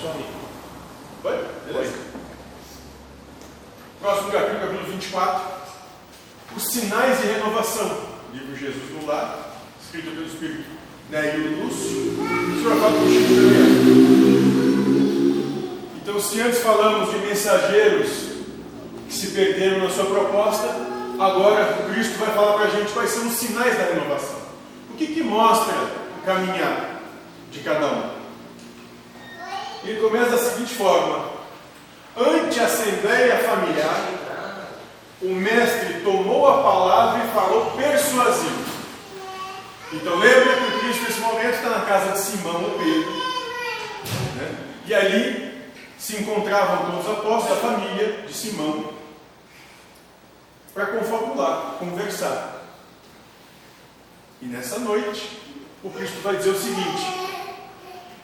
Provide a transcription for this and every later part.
Só Foi? Beleza? Próximo capítulo, capítulo 24. Os sinais de renovação. Livro Jesus no Lar, escrito pelo Espírito Neil Lúcio. O senhor fala com Chico Então, se antes falamos de mensageiros que se perderam na sua proposta, agora Cristo vai falar para a gente quais são os sinais da renovação. O que, que mostra o caminhar de cada um? Ele começa da seguinte forma: Ante a assembleia familiar, o mestre tomou a palavra e falou persuasivo. Então lembra que o Cristo nesse momento está na casa de Simão ou Pedro. Né? E ali se encontravam todos os apóstolos da família de Simão para confabular, conversar. E nessa noite, o Cristo vai dizer o seguinte: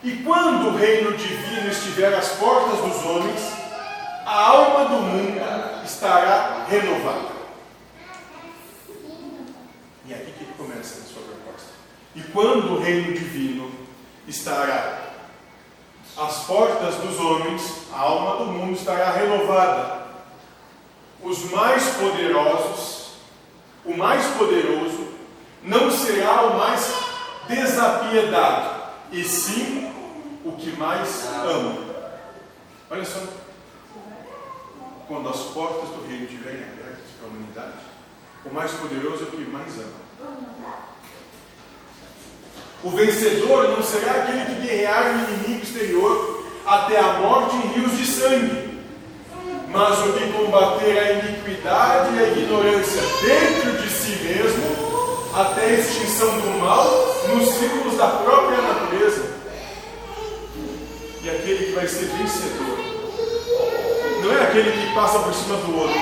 E quando o reino divino estiver às portas dos homens, a alma do mundo estará renovada. E é aqui que começa a sua proposta. E quando o reino divino estará às portas dos homens, a alma do mundo estará renovada. Os mais poderosos, o mais poderoso, não será o mais desapiedado, e sim o que mais ama. Olha só quando as portas do reino estiverem abertas para a humanidade, o mais poderoso é o que mais ama. O vencedor não será aquele que guerrear o inimigo exterior até a morte em rios de sangue, mas o que combater a iniquidade e a ignorância dentro de si mesmo até a extinção do mal nos círculos da própria natureza. E aquele que vai ser vencedor não é aquele que passa por cima do outro,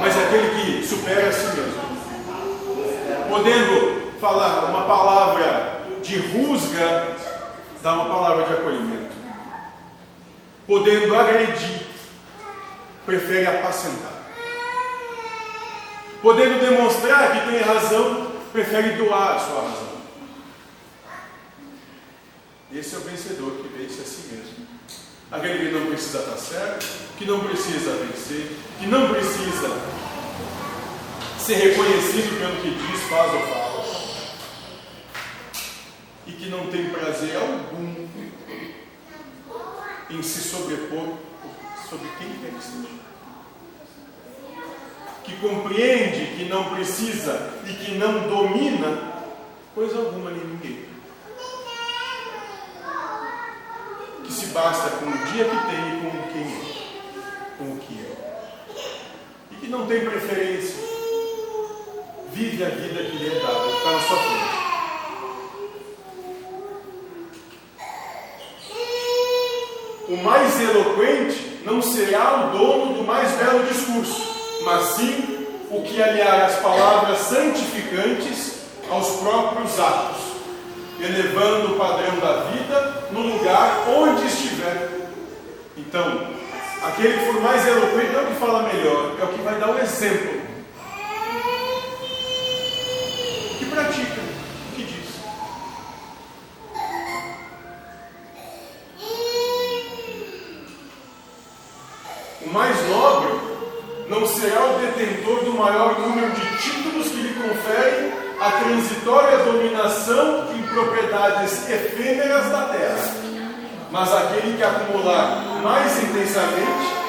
mas é aquele que supera a si mesmo. Podendo falar uma palavra de rusga, dá uma palavra de acolhimento. Podendo agredir, prefere apacentar. Podendo demonstrar que tem razão, prefere doar a sua razão. Esse é o vencedor que vence a si mesmo. Aquele que não precisa estar certo, que não precisa vencer, que não precisa ser reconhecido pelo que diz, faz ou fala, e que não tem prazer algum em se sobrepor sobre quem quer que seja. Que compreende que não precisa e que não domina coisa alguma nem ninguém. Que basta com o dia que tem e com quem é, com o que é. E que não tem preferência. Vive a vida que lhe é dada, está na sua frente. O mais eloquente não será o dono do mais belo discurso, mas sim o que aliar as palavras santificantes aos próprios atos elevando o padrão da vida Então, aquele que for mais eloquente é o que fala melhor, é o que vai dar o exemplo. Que pratica o que diz. O mais nobre não será o detentor do maior número de títulos que lhe conferem a transitória dominação em propriedades efêmeras da terra, mas aquele que acumular mais intensamente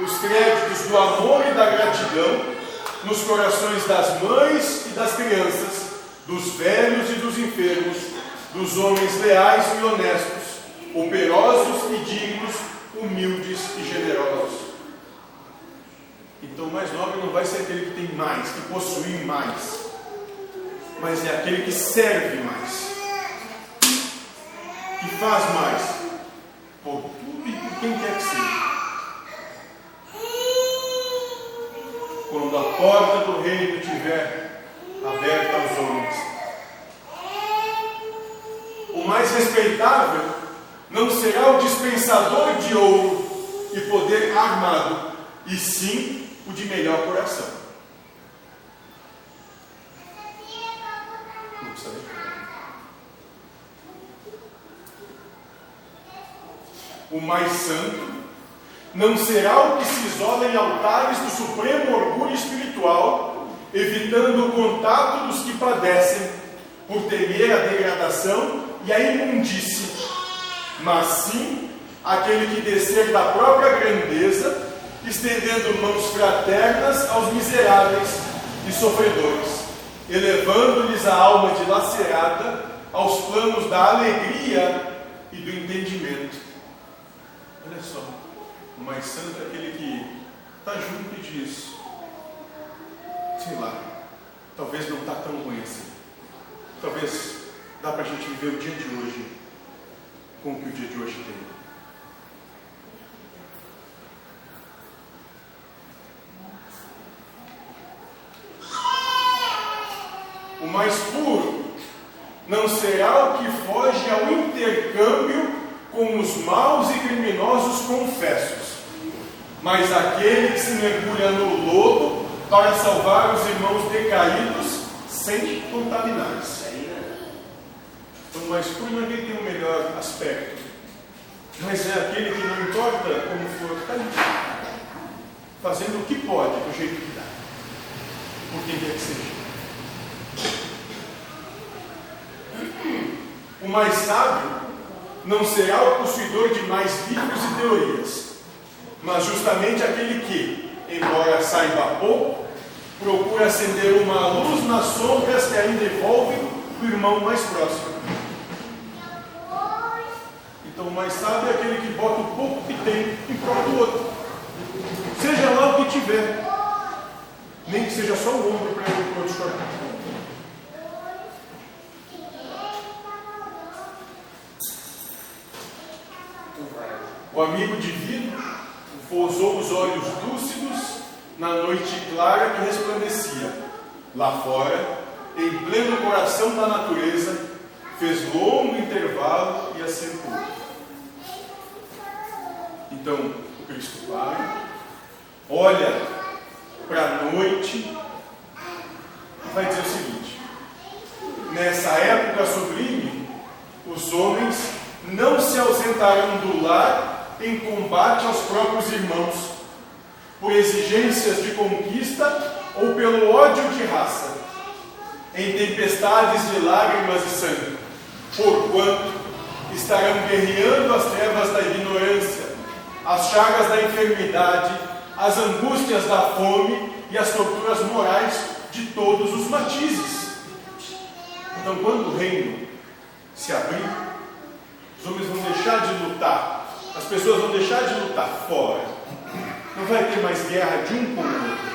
os créditos do amor e da gratidão nos corações das mães e das crianças, dos velhos e dos enfermos, dos homens leais e honestos, operosos e dignos, humildes e generosos. Então, o mais nobre não vai ser aquele que tem mais, que possui mais mas é aquele que serve mais, faz mais, por tudo e por quem quer que seja. Quando a porta do reino estiver aberta aos homens, o mais respeitável não será o dispensador de ouro e poder armado, e sim o de melhor coração. O mais santo, não será o que se isola em altares do supremo orgulho espiritual, evitando o contato dos que padecem por temer a degradação e a imundície, mas sim aquele que descer da própria grandeza, estendendo mãos fraternas aos miseráveis e sofredores, elevando-lhes a alma dilacerada aos planos da alegria e do entendimento. Olha só, o mais santo é aquele que está junto e diz: sei lá, talvez não está tão ruim assim. Talvez dá para a gente viver o dia de hoje com o que o dia de hoje tem. O mais puro não será o que foge ao intercâmbio com os maus e criminosos confessos, mas aquele que se mergulha no lodo para salvar os irmãos decaídos sem contaminar-se. Então, é aquele que tem o melhor aspecto, mas é aquele que não importa como for, está ali, fazendo o que pode, do jeito que dá, por quem quer que seja. O mais sábio não será o possuidor de mais livros e teorias, mas justamente aquele que, embora saiba pouco, procura acender uma luz nas sombras que ainda envolvem o irmão mais próximo. Então, o mais sábio é aquele que bota o pouco que tem em prol do outro, seja lá o que tiver, nem que seja só o ombro para ele outro chorar. O amigo divino pousou os olhos lúcidos na noite clara que resplandecia. Lá fora, em pleno coração da natureza, fez longo intervalo e assentou. Então, o Cristo para, olha para a noite e vai dizer o seguinte: nessa época sublime, os homens não se ausentarão do lar em combate aos próprios irmãos, por exigências de conquista ou pelo ódio de raça, em tempestades de lágrimas e sangue, porquanto estarão guerreando as trevas da ignorância, as chagas da enfermidade, as angústias da fome e as torturas morais de todos os matizes. Então, quando o reino se abrir, os homens vão deixar de lutar as pessoas vão deixar de lutar fora. Não vai ter mais guerra de um com o outro.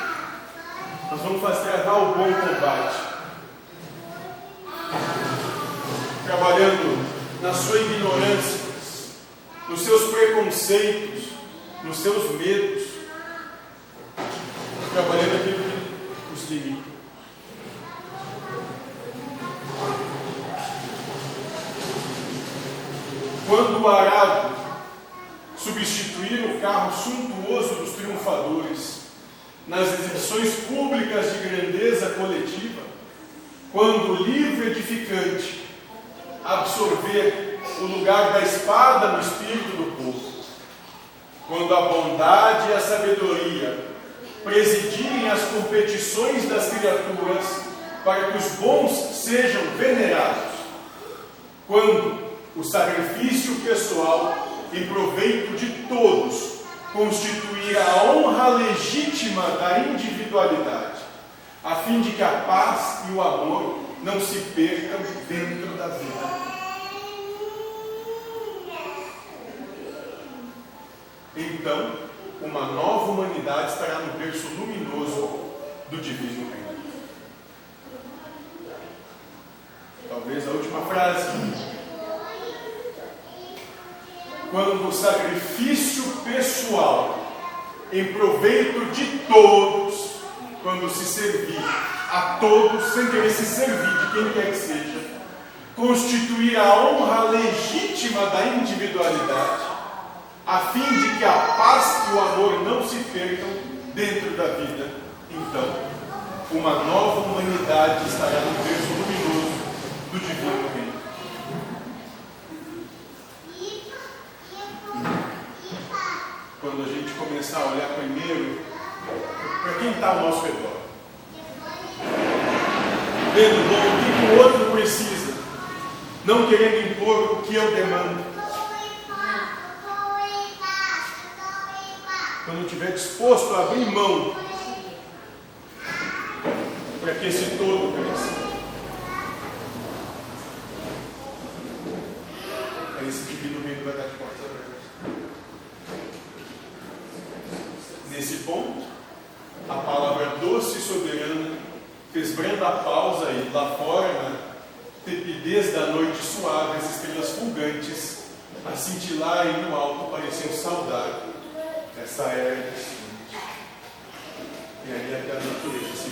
Nós vamos fazer travar o bom combate. Trabalhando na sua ignorância, nos seus preconceitos, nos seus medos. Carro suntuoso dos triunfadores nas exibições públicas de grandeza coletiva, quando o livro edificante absorver o lugar da espada no espírito do povo, quando a bondade e a sabedoria presidirem as competições das criaturas para que os bons sejam venerados, quando o sacrifício pessoal em proveito de todos, constituir a honra legítima da individualidade, a fim de que a paz e o amor não se percam dentro da vida. Então, uma nova humanidade estará no berço luminoso do divino reino. Talvez a última frase quando o sacrifício pessoal em proveito de todos, quando se servir a todos, sem querer se servir de quem quer que seja, constituir a honra legítima da individualidade, a fim de que a paz e o amor não se percam dentro da vida. Então, uma nova humanidade estará no berço luminoso do Divino Reino. Quando a gente começar a olhar primeiro para quem está ao nosso redor. Vendo bom, o que o outro precisa, não querendo impor o que eu demando. Quando estiver disposto a abrir mão para que esse todo cresça. Aí esse divino reino vai dar de portas abertas. Nesse ponto, a palavra doce e soberana fez branda pausa aí lá fora, na tepidez da noite suave, as estrelas fulgantes a cintilar aí no alto, parecendo saudar essa era distante. E aí até a natureza se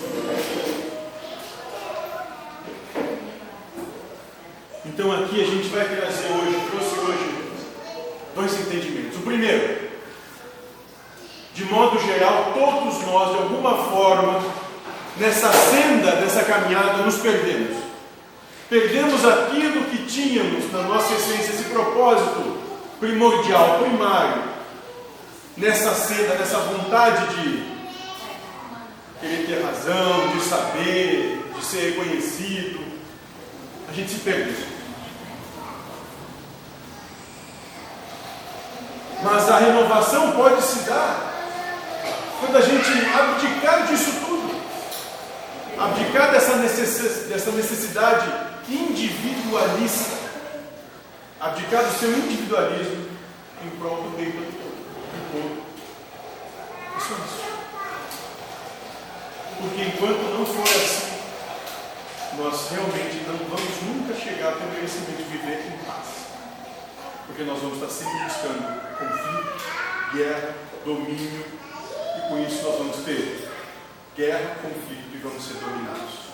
Então aqui a gente vai trazer hoje, trouxe hoje dois entendimentos. O primeiro, de modo geral, todos nós, de alguma forma, nessa senda dessa caminhada, nos perdemos. Perdemos aquilo que tínhamos na nossa essência, esse propósito primordial, primário, nessa senda, nessa vontade de querer ter razão, de saber, de ser reconhecido. A gente se perdeu. Mas a renovação pode se dar quando a gente abdicar disso tudo, abdicar dessa necessidade individualista, abdicar do seu individualismo em prol do bem do todo. É só isso. Porque enquanto não for assim, nós realmente não vamos nunca chegar até o merecimento de viver em paz. Porque nós vamos estar sempre buscando conflito, guerra, domínio e com isso nós vamos ter guerra, conflito e vamos ser dominados.